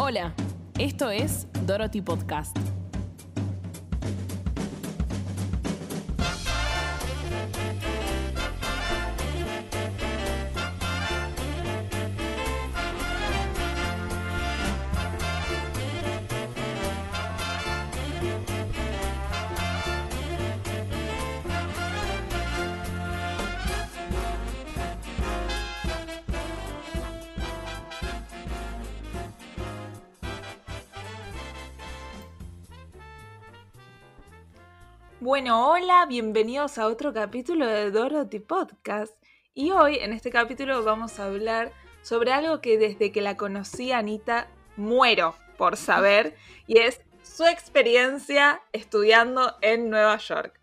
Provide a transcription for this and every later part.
Hola, esto es Dorothy Podcast. Bueno, hola, bienvenidos a otro capítulo de Dorothy Podcast. Y hoy, en este capítulo, vamos a hablar sobre algo que desde que la conocí a Anita muero por saber, y es su experiencia estudiando en Nueva York.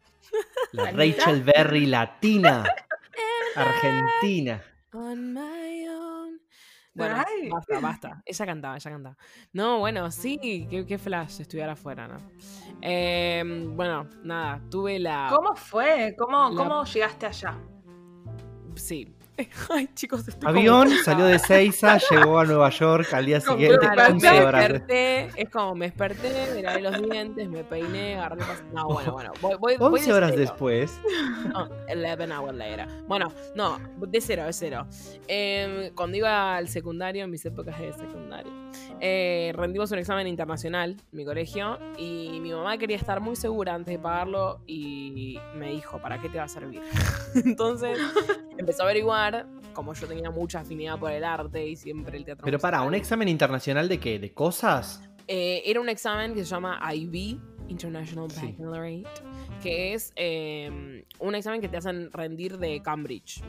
La Rachel Berry latina, argentina. On my own. Bueno, Ay. basta, basta. Ella cantaba, ella cantaba. No, bueno, sí, qué, qué flash estudiar afuera, ¿no? Eh, bueno, nada, tuve la. ¿Cómo fue? ¿Cómo, La- cómo llegaste allá? Sí. Ay, chicos, estoy como- Avión, salió de Seiza, llegó a Nueva York al día siguiente, Claro, 11 me horas. desperté, es como me desperté, me lavé los dientes, me peiné, agarré pas- No, bueno, bueno, voy, voy, voy 11 de horas cero. después. No, 11 hours later. Bueno, no, de cero, de cero. Eh, cuando iba al secundario, en mis épocas de secundario, eh, rendimos un examen internacional en mi colegio y mi mamá quería estar muy segura antes de pagarlo y me dijo, ¿para qué te va a servir? Entonces empezó a averiguar, como yo tenía mucha afinidad por el arte y siempre el teatro. Pero para, ¿un examen internacional de qué? ¿De cosas? eh, era un examen que se llama IB, International Sí. Baccalaureate, que es eh, un examen que te hacen rendir de Cambridge.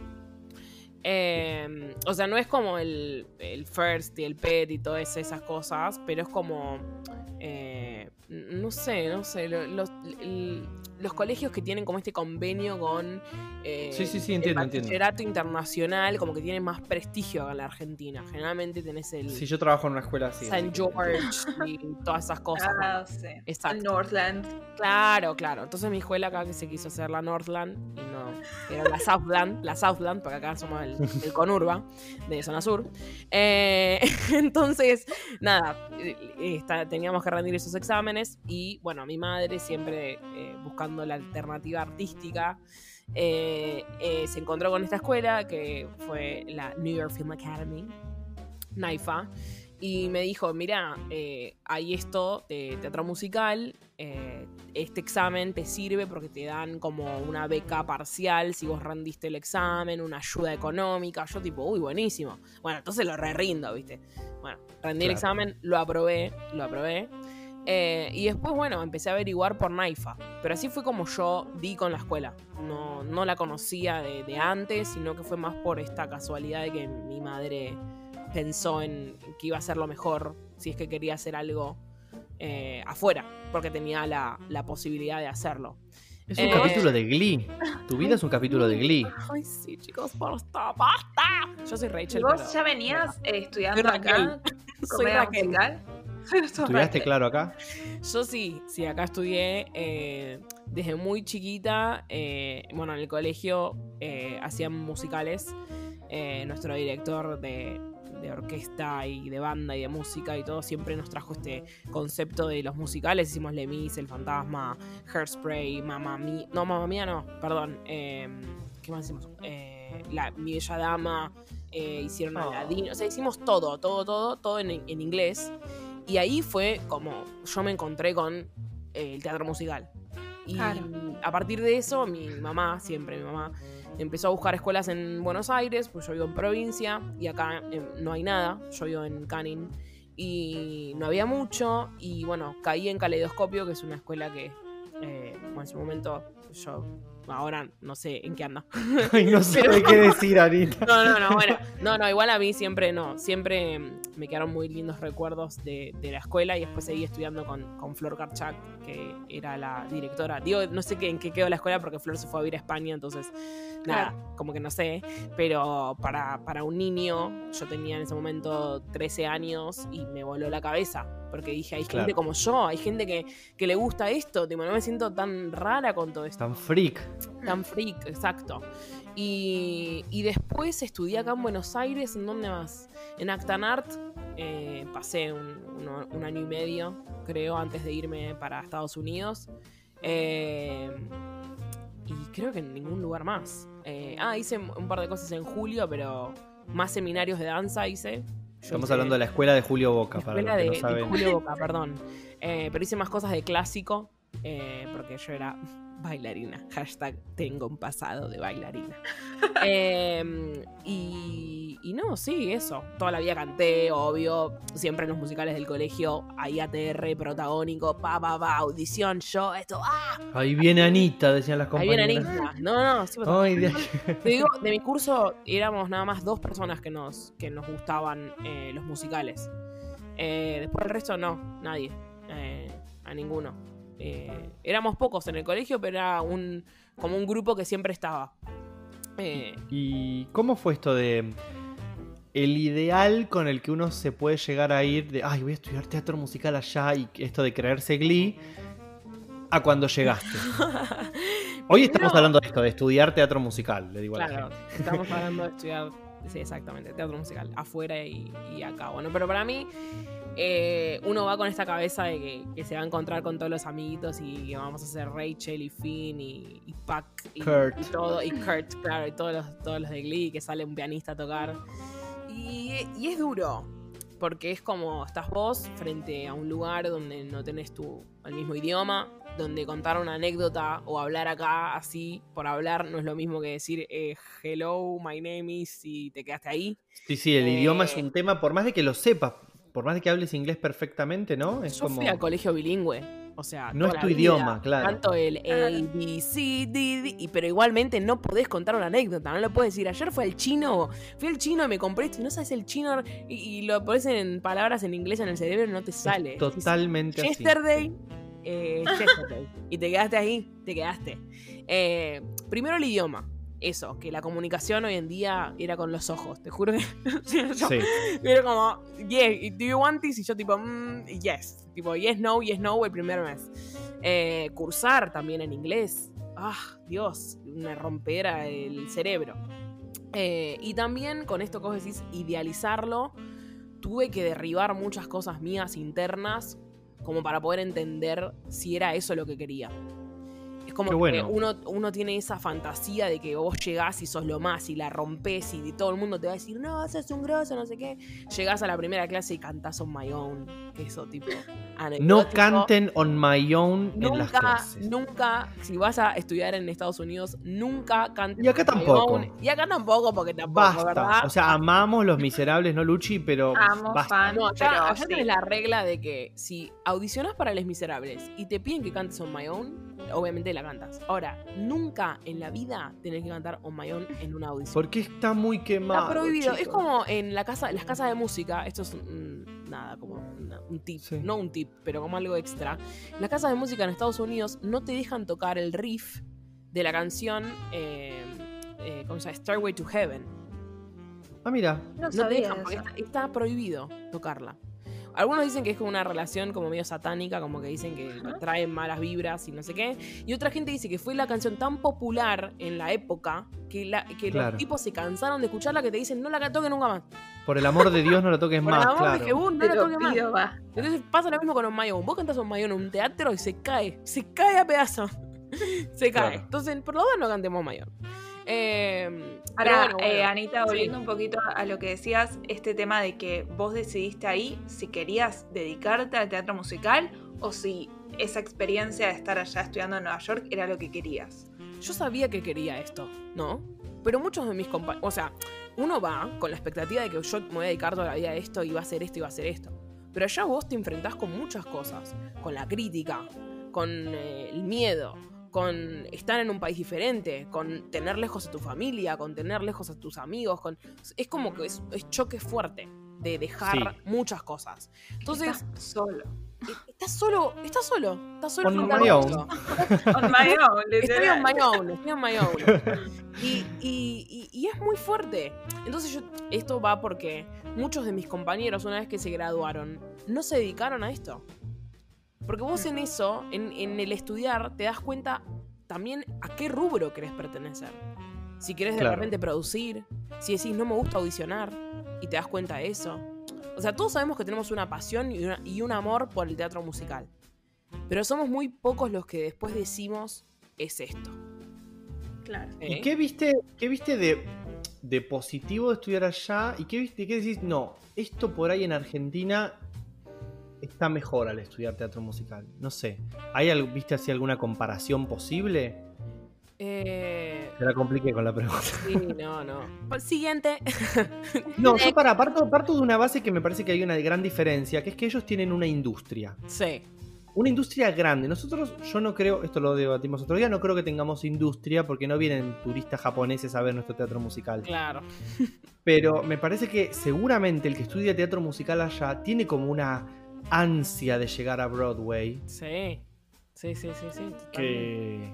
Eh, o sea, no es como el, el FIRST y el PET y todas esas cosas, pero es como. eh, no sé, no sé. Los, los colegios que tienen como este convenio con. eh, Sí, sí, sí, el entiendo. bachillerato internacional, como que tienen más prestigio acá en la Argentina. Generalmente tenés el. Si yo trabajo en una escuela así. que- George y todas esas cosas. Ah, sí. Exacto. Northland. Claro, claro. Entonces mi escuela acá que se quiso hacer la Northland y no, era la Southland, la Southland, porque acá somos el, el conurba de zona sur. Eh, entonces, nada, eh, está- teníamos que rendir esos exámenes y bueno, mi madre siempre eh, buscando la alternativa artística. eh, eh, se encontró con esta escuela que fue la New York Film Academy, NAIFA, y me dijo, mira, eh, hay esto de teatro musical, eh, este examen te sirve porque te dan como una beca parcial si vos rendiste el examen, una ayuda económica. Yo tipo, uy, buenísimo. Bueno, entonces lo re rindo, ¿viste? Bueno, rendí el Claro. examen, lo aprobé, lo aprobé. Eh, y después, bueno, empecé a averiguar por Naifa. Pero así fue como yo di con la escuela. No, no la conocía de, de antes, sino que fue más por esta casualidad de que mi madre pensó en que iba a ser lo mejor si es que quería hacer algo eh, afuera, porque tenía la, la posibilidad de hacerlo. Es un Eh. capítulo de Glee. Tu vida es un capítulo de Glee. Ay, sí, chicos, basta, basta. Yo soy ¿Y Rachel. vos pero- ya venías eh, estudiando Soy acá? Soy Raquel. musical? ¿Estudiaste claro acá? Yo sí, sí, acá estudié eh, desde muy chiquita. eh, bueno, en el colegio eh, hacían musicales. eh, nuestro director de, de orquesta y de banda y de música y todo siempre nos trajo este concepto de los musicales. Hicimos Lemis, El Fantasma, Hairspray, Mamma Mía. No, Mamma Mía no, perdón. eh, ¿Qué más hicimos? Eh, la, Mi Bella Dama. eh, hicieron Oh. Aladdin. O sea, hicimos todo, todo, todo, todo en, en inglés. Y ahí fue como yo me encontré con eh, el teatro musical. Y Claro. a partir de eso, mi mamá, siempre mi mamá, empezó a buscar escuelas en Buenos Aires, pues yo vivo en provincia y acá eh, no hay nada, yo vivo en Canning y no había mucho y bueno, caí en Caleidoscopio, que es una escuela que eh, en su momento yo ahora no sé en qué anda. Ay, no sabe qué decir, Anita. No, no, no, bueno. No, no, igual a mí siempre no. Siempre mm, me quedaron muy lindos recuerdos de, de la escuela y después seguí estudiando con, con Flor Karchak, que era la directora. Digo, no sé qué, en qué quedó la escuela porque Flor se fue a vivir a España, entonces, nada, como que no sé. Pero para, para un niño, yo tenía en ese momento 13 años y me voló la cabeza. Porque dije, hay Claro. gente como yo, hay gente que, que le gusta esto, tipo, no me siento tan rara con todo esto. Tan freak. Tan freak, exacto. Y, y después estudié acá en Buenos Aires, ¿en dónde más? En Actanart, Eh, pasé un, un año y medio, creo, antes de irme para Estados Unidos. Eh, y creo que en ningún lugar más. Eh, ah, hice un par de cosas en julio, pero más seminarios de danza hice. Yo Estamos hice- hablando de la escuela de Julio Boca, la para los escuela que de, no de saben. Julio Boca, perdón. Eh, pero hice más cosas de clásico, eh, porque yo era bailarina. Hashtag tengo un pasado de bailarina. Eh, y, y no, sí, eso. Toda la vida canté, obvio. Siempre en los musicales del colegio, ahí ATR, protagónico, pa, pa, pa, audición, yo, esto, ¡ah! Ahí viene Anita, decían las Ahí compañeras. viene Anita. No, no, sí, Ay, de- te digo, de mi curso éramos nada más dos personas que nos, que nos gustaban eh, los musicales. Eh, después el resto no, nadie. Eh, a ninguno. Eh, éramos pocos en el colegio, pero era un como un grupo que siempre estaba. Eh, ¿Y cómo fue esto de el ideal con el que uno se puede llegar a ir de, ay, voy a estudiar teatro musical allá y esto de creerse Glee a cuando llegaste? Hoy estamos hablando de esto, de estudiar teatro musical, le digo a la Claro, gente. estamos hablando de estudiar, sí, exactamente, teatro musical, afuera y, y acá. Bueno, pero para mí, eh, uno va con esta cabeza de que, que se va a encontrar con todos los amiguitos y que vamos a hacer Rachel y Finn y, y Puck y, Kurt. y todo, y Kurt, claro, y todos los, todos los de Glee, que sale un pianista a tocar. Y, y es duro, porque es como estás vos frente a un lugar donde no tenés tu, el mismo idioma, donde contar una anécdota o hablar acá así por hablar no es lo mismo que decir eh, hello, my name is y te quedaste ahí. Sí, sí, el Eh, idioma es un tema, por más de que lo sepas, por más de que hables inglés perfectamente, ¿no? Es Yo como... fui al colegio bilingüe. O sea, No es tu vida, idioma, claro. Tanto el A, B, C, D, D, y- pero igualmente no podés contar una anécdota, no lo puedes decir. Ayer fue al chino, fui al chino y me compré esto y no sabes el chino y, y lo pones en palabras en inglés en el cerebro y no te sale. Totalmente así. Yesterday, eh, yesterday. y te quedaste ahí, te quedaste. Eh, primero el idioma. Eso, que la comunicación hoy en día era con los ojos. Te juro que. sí, yo- Sí. Era como, yeah, do you want this? Y yo tipo, mm, yes. Tipo, yes, no, yes, no, el primer mes. Eh, cursar también en inglés. Ah, Dios, me rompera el cerebro. Eh, y también con esto que vos decís, idealizarlo, tuve que derribar muchas cosas mías internas como para poder entender si era eso lo que quería. Como que uno, uno tiene esa fantasía de que vos llegás y sos lo más y la rompes y todo el mundo te va a decir, no, sos un grosso, no sé qué. Llegás a la primera clase y cantás on my own. que Eso, tipo, No canten on my own en las Nunca, clases. nunca, si vas a estudiar en Estados Unidos, nunca cantes. Y acá on my tampoco. own. Y acá tampoco, porque tampoco, Basta. ¿verdad? O sea, amamos los miserables, ¿no, Luchi? Pero Amo, basta. fan. No, pero sí. tenés la regla de que si audicionas para Les Miserables y te piden que cantes On My Own, obviamente la cantas. Ahora, nunca en la vida tenés que cantar On My Own en una audición. Porque está muy quemado. Está prohibido. Es como en la casa, las casas de música, esto es nada, como una- un tip, Sí. no un tip, pero como algo extra. Las casas de música en Estados Unidos no te dejan tocar el riff de la canción, eh, eh, ¿cómo se llama? Stairway to Heaven. Ah, mira. No No te dejan, porque está prohibido tocarla. Algunos dicen que es como una relación como medio satánica, como que dicen que traen malas vibras y no sé qué. Y otra gente dice que fue la canción tan popular en la época que, la, que Claro. los tipos se cansaron de escucharla que te dicen no la toque nunca más. Por el amor de Dios no lo toques Por más, el amor claro. de Jehú, no Te la lo toque más. va. Entonces pasa lo mismo con On My Own. Vos cantás On My Own en un teatro y se cae. Se cae a pedazos. se cae. Claro. Entonces, por lo menos no cantemos On My Own. Eh, Ahora, bueno, eh, bueno. Anita, volviendo un poquito a lo que decías, este tema de que vos decidiste ahí si querías dedicarte al teatro musical o si esa experiencia de estar allá estudiando en Nueva York era lo que querías. yo sabía que quería esto, ¿no? Pero muchos de mis compañeros, o sea, uno va con la expectativa de que yo me voy a dedicar toda la vida a esto y va a hacer esto y va a hacer esto. Pero allá vos te enfrentás con muchas cosas, con la crítica, con eh, el miedo, con estar en un país diferente, con tener lejos a tu familia, con tener lejos a tus amigos, con es como que es, es choque fuerte de dejar Sí. muchas cosas. Entonces, Estás solo. estás solo, estás solo, estás solo On my own. On my own, Estoy on my own, estoy on my own. Y, y- y- y es muy fuerte. Entonces yo, esto va porque muchos de mis compañeros, una vez que se graduaron, no se dedicaron a esto. Porque vos en eso, en, en el estudiar, te das cuenta también a qué rubro querés pertenecer. Si querés de Claro. repente producir, si decís no me gusta audicionar y te das cuenta de eso. O sea, todos sabemos que tenemos una pasión y, una- y un amor por el teatro musical. Pero somos muy pocos los que después decimos, es esto. Claro. ¿Y ¿eh? qué viste, qué viste de, de positivo de estudiar allá? ¿Y qué viste, qué decís? No, esto por ahí en Argentina está mejor al estudiar teatro musical. No sé. ¿Hay, ¿Viste así alguna comparación posible? Eh, Te la compliqué con la pregunta. sí, no, no. Pues, Siguiente. No, yo para, parto, parto de una base que me parece que hay una gran diferencia, que es que ellos tienen una industria. Sí. Una industria grande. Nosotros, yo no creo, esto lo debatimos otro día, no creo que tengamos industria porque no vienen turistas japoneses a ver nuestro teatro musical. Claro. Pero me parece que seguramente el que estudia teatro musical allá tiene como una ansia de llegar a Broadway Sí. Sí, sí, sí, sí. que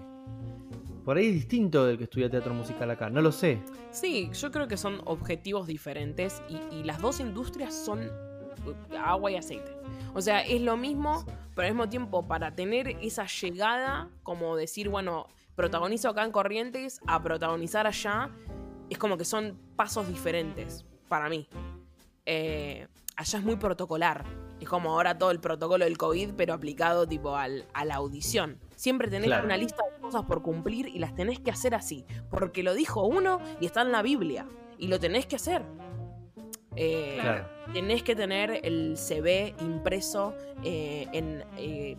por ahí es distinto del que estudia teatro musical acá. No lo sé. Sí, yo creo que son objetivos diferentes y, y las dos industrias son uh, agua y aceite. O sea, es lo mismo, pero al mismo tiempo para tener esa llegada, como decir, bueno, protagonizo acá en Corrientes a protagonizar allá, es como que son pasos diferentes para mí. Eh, allá es muy protocolar. Es como ahora todo el protocolo del COVID, pero aplicado tipo al- a la audición. Siempre tenés Claro. una lista de cosas por cumplir y las tenés que hacer así. Porque lo dijo uno y está en la Biblia. Y lo tenés que hacer. Eh, Claro. Tenés que tener el CV impreso eh, en eh,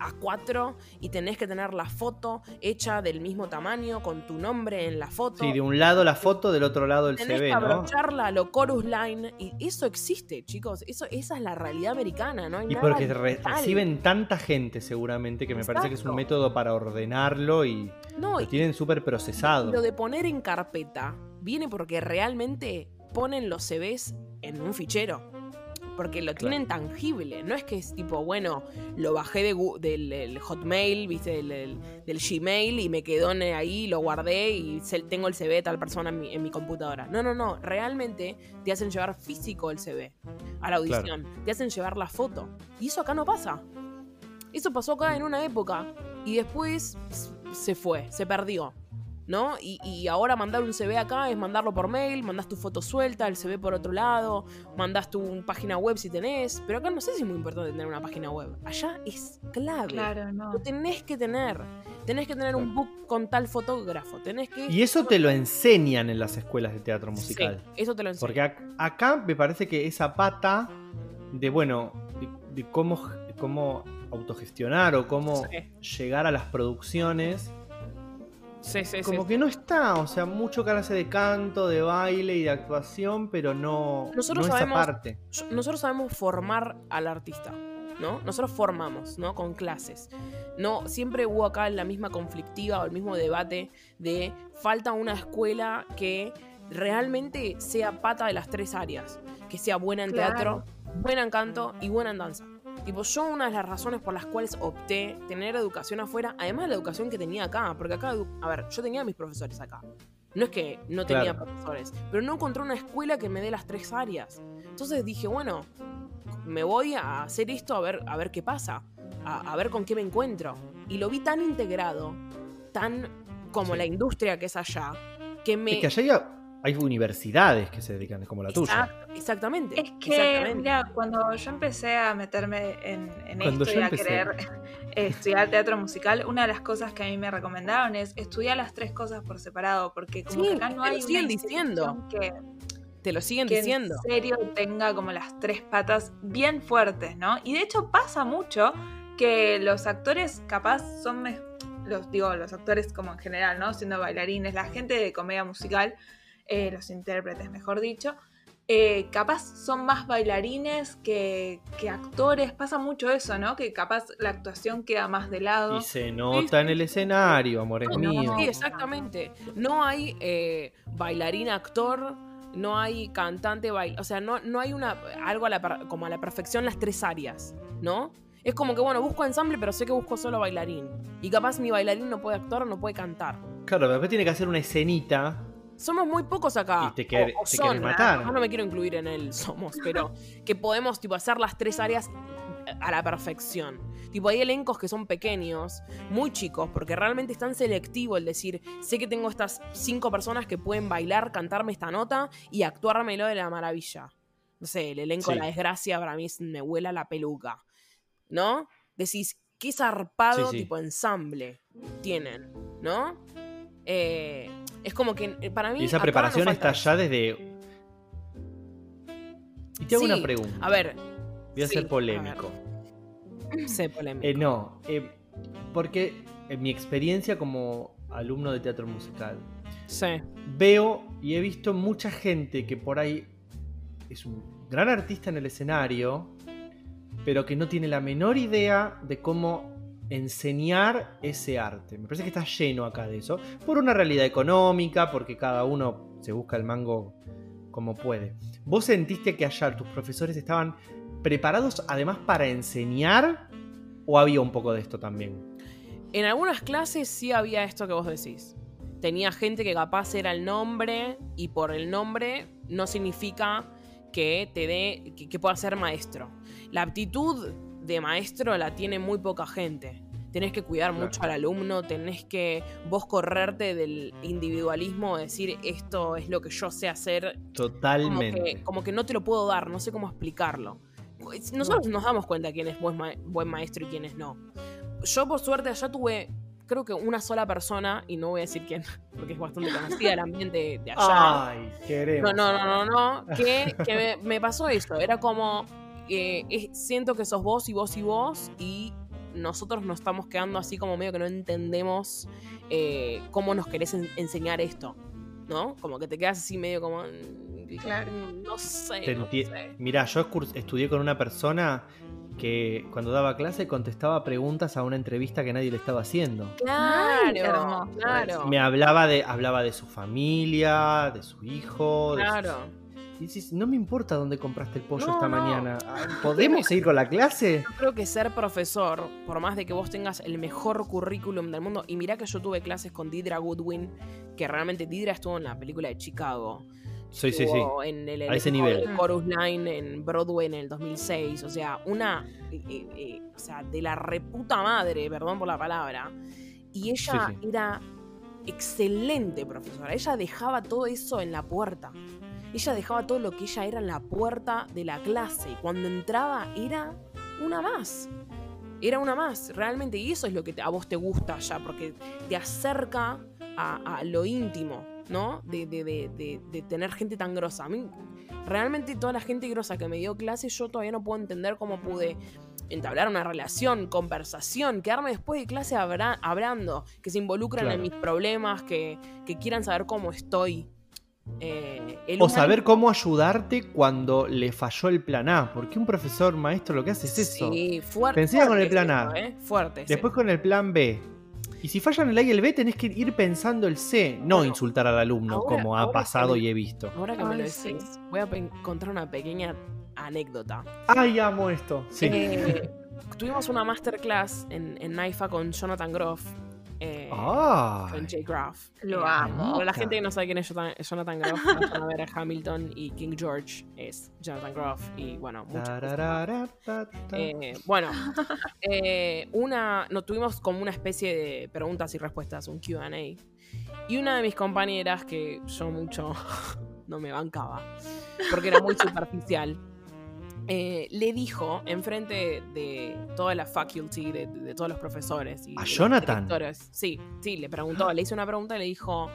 A4 y tenés que tener la foto hecha del mismo tamaño con tu nombre en la foto. Sí, de un lado la foto, del otro lado el Tenés CV, que ¿no? abrocharla lo chorus line y eso existe, chicos. Eso, esa es la realidad americana, ¿no? hay Y nada porque re- reciben tanta gente seguramente que me parece que es un método para ordenarlo y No, lo tienen súper procesado. lo de poner en carpeta viene porque realmente ponen los CVs en un fichero. Porque lo tienen tangible. No es que es tipo, bueno, lo bajé de del, del Hotmail, viste, del, del- del Gmail y me quedó ahí, lo guardé y tengo el CV de tal persona en mi, en mi computadora. No, no, no. Realmente te hacen llevar físico el CV a la audición. Te hacen llevar la foto. Y eso acá no pasa. Eso pasó acá en una época y después se fue, se perdió. ¿No? Y, y ahora mandar un CV acá es mandarlo por mail, mandás tu foto suelta, el CV por otro lado, mandás tu página web si tenés. Pero acá no sé si es muy importante tener una página web. Allá es clave. Claro, no. Lo tenés que tener. Tenés que tener un book con tal fotógrafo. Tenés que. Y eso te lo enseñan en las escuelas de teatro musical. Sí, eso te lo enseño. Porque ac- acá me parece que esa pata de, bueno, de, de cómo, cómo autogestionar o cómo Sí. llegar a las producciones, Sí, sí, sí. como que no está. O sea, mucho clase de canto, de baile y de actuación, pero no, Nosotros no esa sabemos- parte. Yo- nosotros sabemos formar al artista, ¿no? Nosotros formamos, ¿no? Con clases. No, siempre hubo acá la misma conflictiva o el mismo debate de falta una escuela que realmente sea pata de las tres áreas. Que sea buena en Claro. teatro, buena en canto y buena en danza. Tipo, yo una de las razones por las cuales opté tener educación afuera, además de la educación que tenía acá, porque acá, a ver, yo tenía mis profesores acá. No es que no tenía Claro. profesores, pero no encontré una escuela que me dé las tres áreas. Entonces dije, bueno, me voy a hacer esto a ver, a ver qué pasa, a, a ver con qué me encuentro. Y lo vi tan integrado, tan como Sí. la industria que es allá, que me... Es que allá hay, universidades que se dedican, como la tuya. Exactamente. Es que, exactamente. mira, cuando yo empecé a meterme en, esto y a empecé. querer eh, estudiar teatro musical, una de las cosas que a mí me recomendaron es estudiar las tres cosas por separado, porque como Sí, que acá no te lo hay una siguen diciendo. que, Te lo siguen que diciendo. en serio tenga como las tres patas bien fuertes, ¿no? Y de hecho pasa mucho que los actores capaz son, los digo, los actores como en general, ¿no? Siendo bailarines, la gente de comedia musical, eh, los intérpretes, mejor dicho, eh, capaz son más bailarines que, que actores, pasa mucho eso, ¿no? Que capaz la actuación queda más de lado. Y se nota en el escenario, amores No, no, míos. Sí, exactamente. No hay eh, bailarín actor, no hay cantante bail, o sea, no, no hay una algo a la como a la perfección las tres áreas, ¿no? Es como que bueno, busco ensamble, pero sé que busco solo bailarín. Y capaz mi bailarín no puede actuar o no puede cantar. Claro, pero después tiene que hacer una escenita. Somos muy pocos acá. Y te quer- o- o te son, querés matar. Yo no me quiero incluir en el somos, pero que podemos tipo hacer las tres áreas a la perfección. Tipo, hay elencos que son pequeños, muy chicos, porque realmente es tan selectivo el decir, sé que tengo estas cinco personas que pueden bailar, cantarme esta nota y actuármelo de la maravilla. no sé, el elenco de. La Desgracia para mí es- me huela la peluca, ¿no? Decís, qué zarpado Sí, sí. tipo ensamble tienen, ¿no? Eh, es como que eh, para mí... Y esa preparación está ya desde. Y te hago Sí, una pregunta. A ver, Voy a sí, ser a polémico. sé polémico. Eh, no, eh, porque en mi experiencia como alumno de teatro musical, sí. veo y he visto mucha gente que por ahí es un gran artista en el escenario, pero que no tiene la menor idea de cómo enseñar ese arte. Me parece que está lleno acá de eso, por una realidad económica, porque cada uno se busca el mango como puede. ¿Vos sentiste que allá tus profesores estaban preparados además para enseñar o había un poco de esto también? En algunas clases sí había esto que vos decís. Tenía gente que capaz era el nombre y por el nombre no significa que te dé que pueda ser maestro. La aptitud de maestro la tiene muy poca gente. Tenés que cuidar Claro. mucho al alumno, tenés que vos correrte del individualismo, decir esto es lo que yo sé hacer como Totalmente. que, como que no te lo puedo dar, no sé cómo explicarlo. Nosotros nos damos cuenta quién es buen, ma- buen maestro y quién es no. Yo, por suerte, allá tuve, creo que una sola persona, y no voy a decir quién, porque es bastante conocida el ambiente de allá. Ay, queremos. No, no, no, no, no. Que, que me, me pasó eso. Era como. Eh, es- siento que sos vos y vos y vos. Y nosotros nos estamos quedando así como medio que no entendemos eh, cómo nos querés en- enseñar esto. ¿No? Como que te quedas así medio como. mm, Claro. No sé. No sé. Mirá, yo estudié con una persona que cuando daba clase contestaba preguntas a una entrevista que nadie le estaba haciendo. Claro, claro. Me hablaba de, hablaba de su familia, de su hijo. de sus- Claro. Y decís, no me importa dónde compraste el pollo No, esta no. mañana. ¿Podemos seguir con la clase? Yo creo que ser profesor, por más de que vos tengas el mejor currículum del mundo, y mirá que yo tuve clases con Didra Goodwin, que realmente Didra estuvo en la película de Chicago. Sí, sí, sí. En el, A ese nivel. de Chorus Line en Broadway en el 2006. O sea, una. eh, eh, eh, o sea, de la reputa madre, perdón por la palabra. Y ella Sí, sí. era excelente profesora. Ella dejaba todo eso en la puerta. Ella dejaba todo lo que ella era en la puerta de la clase. Y cuando entraba era una más. Era una más, realmente. Y eso es lo que a vos te gusta ya, porque te acerca a, a lo íntimo, ¿no? De, de- de- de- de tener gente tan grosa. A mí, realmente toda la gente grosa que me dio clase, yo todavía no puedo entender cómo pude entablar una relación, conversación, quedarme después de clase hablando, que se involucran Claro. en mis problemas, que, que quieran saber cómo estoy. Eh, el O saber cómo ayudarte cuando le falló el plan A. Porque un profesor maestro lo que hace es eso. Sí, fuerte. Te enseña con el plan A. eso, ¿eh? Fuerte. es Después con el plan B. Y si fallan el A y el B, tenés que ir pensando el C, no Bueno, insultar al alumno, ahora- como ha pasado me- y he visto. Ahora que me lo sí. decís, voy a contar una pequeña anécdota. ¡Ay, amo esto! Sí. Eh, tuvimos una masterclass en, en NAIFA con Jonathan Groff. Eh, ¡Ah! Con Jay Groff. Lo Eh, amo. Para la gente que no sabe quién es Jonathan, Jonathan Groff, vayan a ver a Hamilton y King George es Jonathan Groff. Y bueno, muchas cosas. Eh, bueno, eh, una, no, tuvimos como una especie de preguntas y respuestas, un QA. Y una de mis compañeras, que yo mucho no me bancaba, porque era muy superficial, eh, le dijo enfrente de toda la faculty, de, de todos los profesores. Y ¿A Jonathan? directores. Sí, sí, le preguntó, le hizo una pregunta y le dijo,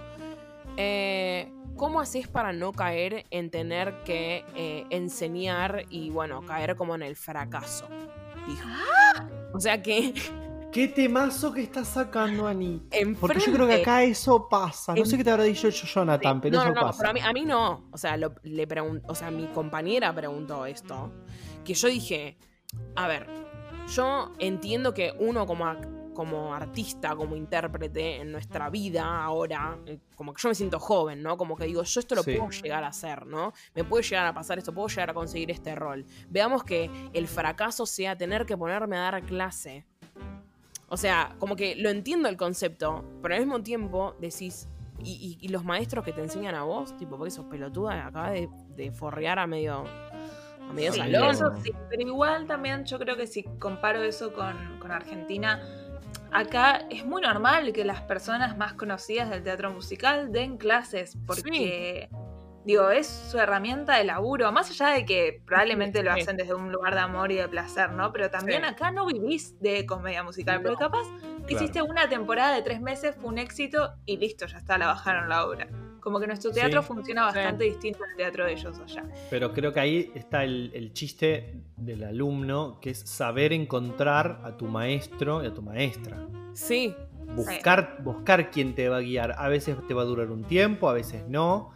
eh, ¿cómo haces para no caer en tener que eh, enseñar y, bueno, caer como en el fracaso? Dijo. O sea que ¡Qué temazo que estás sacando, Ani! Porque yo creo que acá eso pasa. No sé qué te habrá dicho yo, Jonathan, pero no, eso no, no, pasa. pero a mí, a mí no. O sea, lo- le pregun- o sea, mi compañera preguntó esto. Que yo dije, a ver, yo entiendo que uno como, como artista, como intérprete en nuestra vida ahora, eh, como que yo me siento joven, ¿no? Como que digo, yo esto lo Sí. puedo llegar a hacer, ¿no? Me puede llegar a pasar esto, puedo llegar a conseguir este rol. Veamos que el fracaso sea tener que ponerme a dar clase. O sea, como que lo entiendo el concepto, pero al mismo tiempo decís, y, y- y los maestros que te enseñan a vos, tipo, porque sos pelotuda, acabas de, de forrear a medio, a medio Sí, salón. eso sí, pero igual también yo creo que si comparo eso con, con Argentina, acá es muy normal que las personas más conocidas del teatro musical den clases, porque Digo, es su herramienta de laburo, más allá de que probablemente lo Sí. hacen desde un lugar de amor y de placer, ¿no? Pero también Sí. acá no vivís de comedia musical, porque No. capaz hiciste una temporada de tres meses, fue un éxito y listo, ya está, la bajaron la obra. Como que nuestro teatro Sí. funciona Sí. bastante distinto al teatro de ellos allá. Pero creo que ahí está el, el chiste del alumno, que es saber encontrar a tu maestro y a tu maestra. Sí, Buscar, buscar quién te va a guiar. A veces te va a durar un tiempo, a veces no.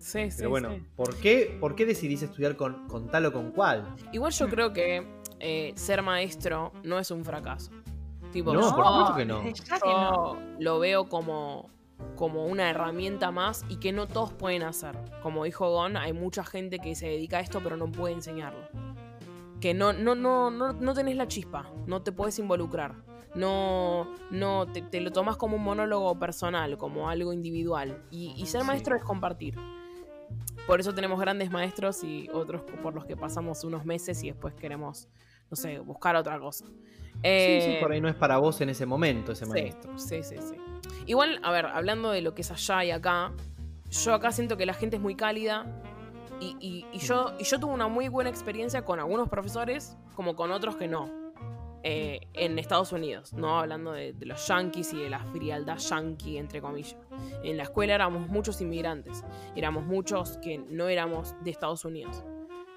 Sí, sí. Pero bueno, sí. ¿por, qué, ¿por qué decidís estudiar con, con tal o con cual? Igual yo creo que eh, ser maestro no es un fracaso. Tipo, No, yo- por supuesto que no. que yo lo veo como, como una herramienta más y que no todos pueden hacer. Como dijo Gon, hay mucha gente que se dedica a esto pero no puede enseñarlo. Que no, no, no, no, no tenés la chispa, no te puedes involucrar. No, no te, te lo tomas como un monólogo personal, como algo individual. Y, y ser Sí. maestro es compartir. Por eso tenemos grandes maestros y otros por los que pasamos unos meses y después queremos, no sé, buscar otra cosa. Sí, Eh, sí, por ahí no es para vos en ese momento, ese Sí, maestro. Sí, sí, sí. Igual, a ver, hablando de lo que es allá y acá, yo acá siento que la gente es muy cálida y, y- y yo, y yo tuve una muy buena experiencia con algunos profesores como con otros que no. Eh, en Estados Unidos, no hablando de, de los yankees y de la frialdad yankee, entre comillas. En la escuela éramos muchos inmigrantes, éramos muchos que no éramos de Estados Unidos.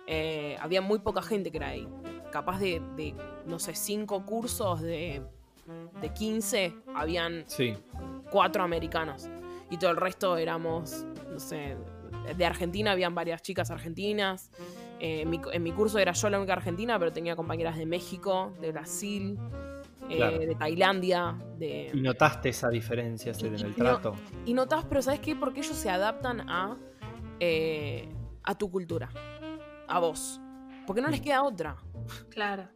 Eh, había muy poca gente que era ahí. Capaz de, de, no sé, cinco cursos de, de 15, habían Sí. cuatro americanos. Y todo el resto éramos, no sé, de Argentina habían varias chicas argentinas. Eh, en, mi, en mi curso era yo la única argentina, pero tenía compañeras de México, de Brasil, eh, Claro. de Tailandia, ¿Y notaste esa diferencia en Y- el y trato? Y notás, pero ¿sabes qué? Porque ellos se adaptan a, eh, a tu cultura, a vos. Porque no les queda otra. Claro.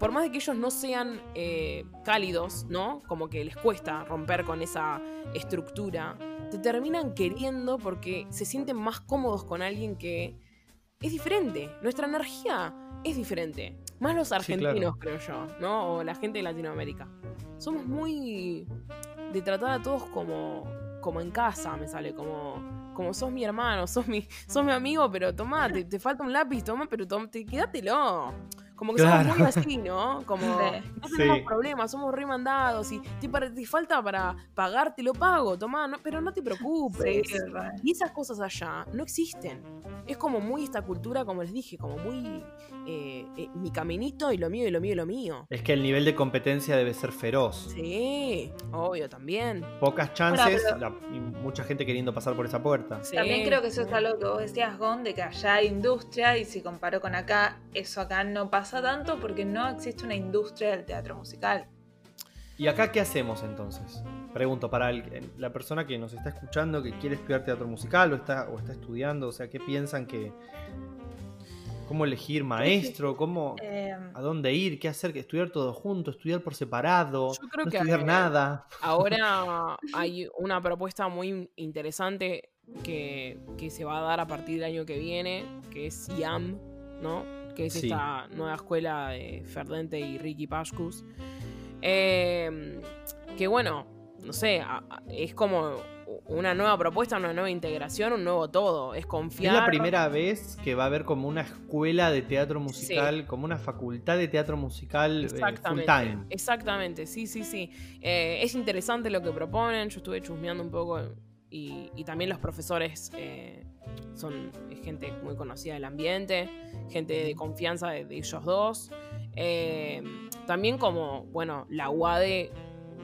por más de que ellos no sean eh, cálidos, ¿no? Como que les cuesta romper con esa estructura, te terminan queriendo porque se sienten más cómodos con alguien que es diferente. Nuestra energía es diferente. Más los argentinos, creo yo, ¿no? O la gente de Latinoamérica. Somos muy de tratar a todos como, como en casa, me sale, como, como sos mi hermano, sos mi, sos mi amigo, pero tomá, te, te falta un lápiz, toma, pero tom- te, quédatelo. Como que Claro. somos muy así, ¿no? Como no tenemos Sí. problemas, somos remandados y te, te falta para pagar, te lo pago, tomá, no- pero no te preocupes. re. Y esas cosas allá no existen. Es como muy esta cultura, como les dije, como muy eh, eh, mi caminito y lo mío y lo mío y lo mío. Es que el nivel de competencia debe ser feroz. Sí, obvio, también. Pocas chances pero- la- y mucha gente queriendo pasar por esa puerta. Sí, También creo que eso es sí. algo que vos decías, Gon, de que allá hay industria y si comparo con acá, eso acá no pasa tanto porque no existe una industria del teatro musical. ¿Y acá qué hacemos entonces? Pregunto, para el- la persona que nos está escuchando, que quiere estudiar teatro musical o está, o está estudiando, o sea, ¿qué piensan que... ¿Cómo elegir maestro? ¿Cómo, Eh, ¿A dónde ir? ¿Qué hacer? ¿Estudiar todo junto? ¿Estudiar por separado? Yo creo ¿No que- estudiar nada? Ahora hay una propuesta muy interesante que, que se va a dar a partir del año que viene, que es IAM, ¿no? Que es Sí. esta nueva escuela de Ferdente y Ricky Pascus. Eh, que bueno, no sé, es como una nueva propuesta, una nueva integración, un nuevo todo. Es Es confiar. la primera vez que va a haber como una escuela de teatro musical, como una facultad de teatro musical eh, full Exactamente, time. exactamente, sí, sí, sí. Eh, es interesante lo que proponen, yo estuve chusmeando un poco y, y también los profesores eh, son gente muy conocida del ambiente, gente de confianza de, de ellos dos. Eh, también como, bueno, la UADE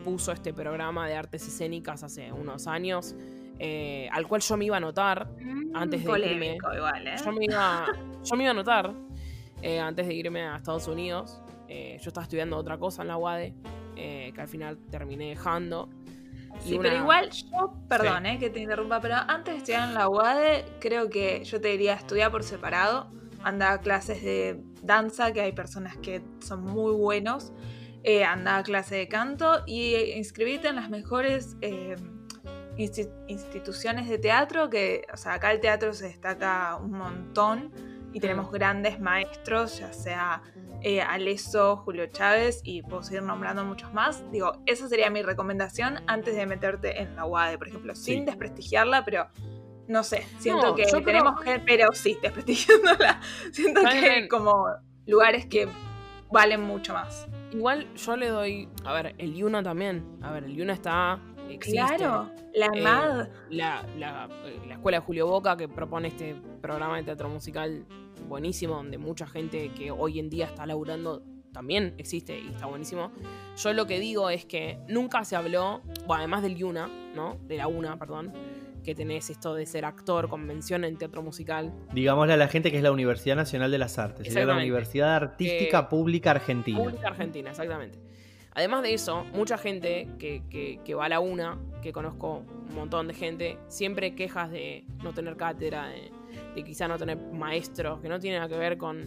puso este programa de artes escénicas hace unos años, eh, al cual yo me iba a anotar, antes de igual, ¿eh? yo me iba, yo me iba a anotar antes de irme a Estados Unidos. Yo estaba estudiando otra cosa en la UADE, que al final terminé dejando. Sí, una- pero igual yo, perdón eh, que te interrumpa, pero antes de estudiar en la UADE, creo que yo te diría estudiar por separado, anda a clases de danza, que hay personas que son muy buenos, eh, anda a clase de canto y inscribirte en las mejores eh, insti- instituciones de teatro, que, o sea, acá el teatro se destaca un montón y tenemos grandes maestros, ya sea eh, Aleso, Julio Chávez y puedo seguir nombrando muchos más. Digo, esa sería mi recomendación antes de meterte en la UADE, por ejemplo, sin Sí. desprestigiarla, pero no sé, siento No, que yo creo- tenemos que, pero sí, desprestigiándola. Siento que bien. hay como lugares que valen mucho más. Igual yo le doy. A ver, el Yuna también. A ver, el Yuna está. Existe. Claro, la Eh, MAD. la, la- eh, la escuela de Julio Boca que propone este programa de teatro musical buenísimo, donde mucha gente que hoy en día está laburando también existe y está buenísimo. Yo lo que digo es que nunca se habló, bueno, además del Yuna, ¿no? De la UNA, perdón, que tenés esto de ser actor, convención en teatro musical. Digámosle a la gente que es la Universidad Nacional de las Artes, sería la. Universidad Artística Eh, Pública Argentina. Pública Argentina, exactamente. Además de eso, mucha gente que, que- que va a la UNA, que conozco un montón de gente, siempre quejas de no tener cátedra, de, de quizá no tener maestros, que no tiene nada que ver con,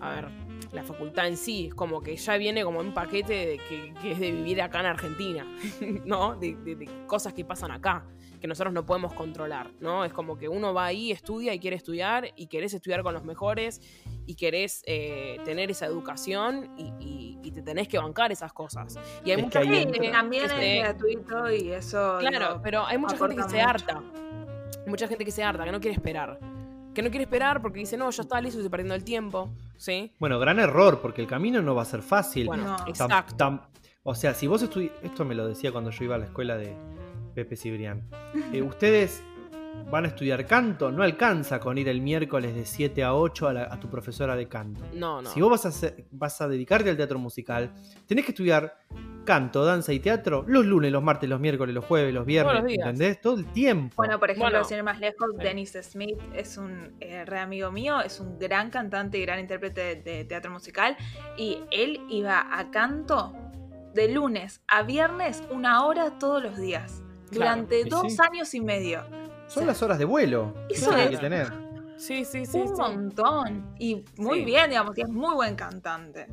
a ver, la facultad en sí. Es como que ya viene como un paquete de que, es de vivir acá en Argentina, ¿no? De- de cosas que pasan acá, que nosotros no podemos controlar, ¿no? Es como que uno va ahí, estudia y quiere estudiar, y querés estudiar con los mejores, y querés eh, tener esa educación y, y- y te tenés que bancar esas cosas. Y hay Es mucha que gente Sí, también que es se- gratuito y eso. Claro, digo, pero hay mucha gente que se harta. Mucha gente que se harta, que no quiere esperar. Que no quiere esperar porque dice, no, ya está listo, estoy perdiendo el tiempo. ¿Sí? Bueno, gran error, porque el camino no va a ser fácil. Bueno, No. Tam- exacto. tam- o sea, si vos estudias. Esto me lo decía cuando yo iba a la escuela de Pepe Cibrián. Eh, ustedes van a estudiar canto, no alcanza con ir el miércoles de 7 a 8 a, la- a tu profesora de canto. No, no. Si vos vas a, hacer- vas a dedicarte al teatro musical, tenés que estudiar canto, danza y teatro los lunes, los martes, los miércoles, los jueves, los viernes, los. ¿entendés? Todo el tiempo. Bueno, por ejemplo, Bueno. sin ir más lejos, Sí. Dennis Smith es un eh, re amigo mío, es un gran cantante y gran intérprete de, de teatro musical. Y él iba a canto de lunes a viernes, una hora todos los días. Durante dos sí. años y medio. Son las horas de vuelo. que Eso es- que tener. Sí, sí, sí. un sí. montón. Y muy Sí. bien, digamos, y es muy buen cantante.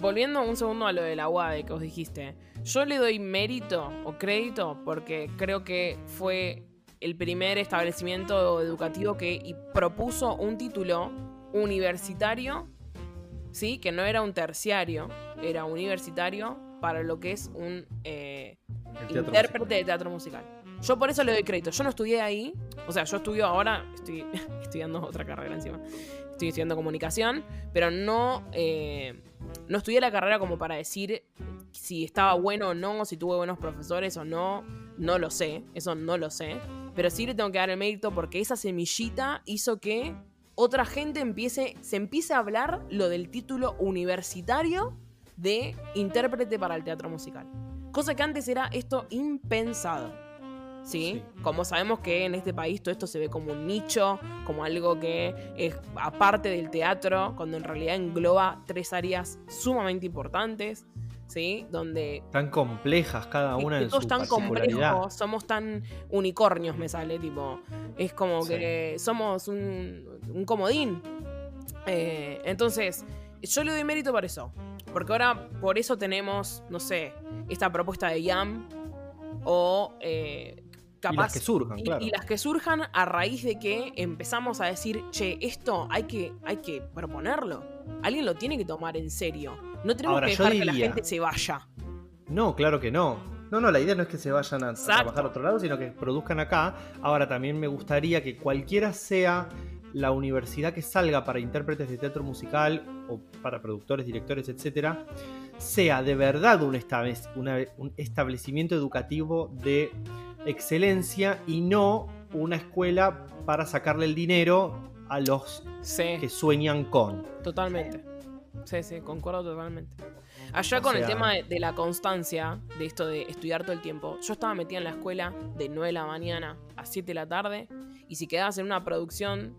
Volviendo un segundo a lo de la UADE que os dijiste. Yo le doy mérito o crédito porque creo que fue el primer establecimiento educativo que propuso un título universitario, ¿sí? Que no era un terciario, era universitario para lo que es un eh, intérprete de teatro musical. Yo por eso le doy crédito. Yo no estudié ahí. O sea, yo estudio ahora, estoy estudiando otra carrera encima. Estoy estudiando comunicación, pero no, eh, no estudié la carrera como para decir si estaba bueno o no, si tuve buenos profesores o no. No lo sé, eso no lo sé. Pero sí le tengo que dar el mérito porque esa semillita hizo que otra gente empiece, se empiece a hablar lo del título universitario de intérprete para el teatro musical. Cosa que antes era esto impensado. ¿Sí? Sí. Como sabemos que en este país todo esto se ve como un nicho, como algo que es aparte del teatro, cuando en realidad engloba tres áreas sumamente importantes, ¿sí? Donde Tan complejas cada una que en todo su es tan particularidad. complejo, somos tan unicornios, me sale, tipo. Es como Sí. que somos un, un comodín. Eh, entonces, yo le doy mérito por eso. Porque ahora por eso tenemos, no sé, esta propuesta de YAM o eh, Y capaz... las que surjan, y- claro. y las que surjan a raíz de que empezamos a decir, che, esto hay que, hay que proponerlo. Alguien lo tiene que tomar en serio. No tenemos Ahora, que dejar que la gente se vaya. No, claro que no. No, no, la idea no es que se vayan a, a trabajar a otro lado, sino que produzcan acá. Ahora también me gustaría que cualquiera sea la universidad que salga para intérpretes de teatro musical o para productores, directores, etcétera, sea de verdad un, establecimiento educativo de excelencia y no una escuela para sacarle el dinero a los Sí. que sueñan con. Totalmente. Sí, sí, concuerdo totalmente. Allá O con el tema de, de la constancia, de esto de estudiar todo el tiempo, yo estaba metida en la escuela de 9 de la mañana a 7 de la tarde, y si quedabas en una producción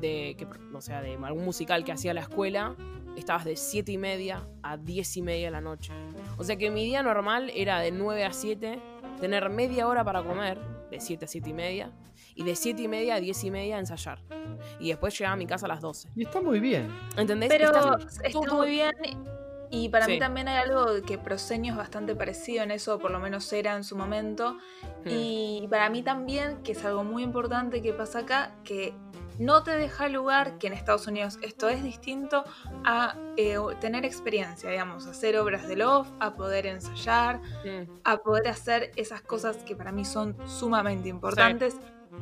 de, que, o sea, de algún musical que hacía la escuela, estabas de 7 y media a 10 y media de la noche. O sea que mi día normal era de 9 a 7, tener media hora para comer, de 7 a 7 y media, y de 7 y media a 10 y media ensayar. Y después llegaba a mi casa a las 12. Y está muy bien. ¿Entendés? Pero está todo- muy bien. Y para Sí. mí también hay algo que Proseño es bastante parecido en eso, por lo menos era en su momento. Hmm. Y para mí también, que es algo muy importante que pasa acá, que no te deja lugar, que en Estados Unidos esto es distinto, a eh, tener experiencia, digamos, a hacer obras de love, a poder ensayar, Mm. a poder hacer esas cosas que para mí son sumamente importantes.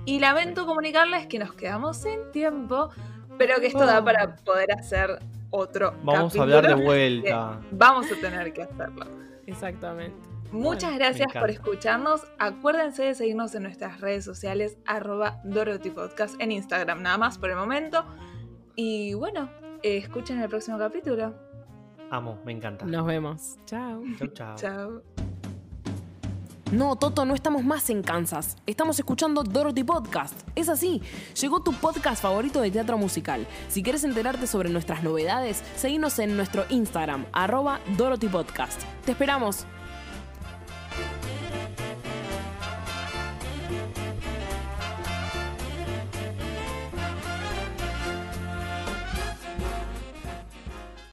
Y lamento comunicarles que nos quedamos sin tiempo, pero que esto da para poder hacer otro Vamos a hablar de vuelta. Vamos a tener que hacerlo. Exactamente. Muchas gracias por escucharnos. Acuérdense de seguirnos en nuestras redes sociales, arroba Dorothy Podcast en Instagram, nada más por el momento. Y bueno, eh, escuchen el próximo capítulo. Amo, me encanta. Nos vemos. Chao. Chau, chau. Chao. No, Toto, no estamos más en Kansas. Estamos escuchando Dorothy Podcast. Es así, llegó tu podcast favorito de teatro musical. Si quieres enterarte sobre nuestras novedades, seguinos en nuestro Instagram, arroba Dorothy Podcast. Te esperamos.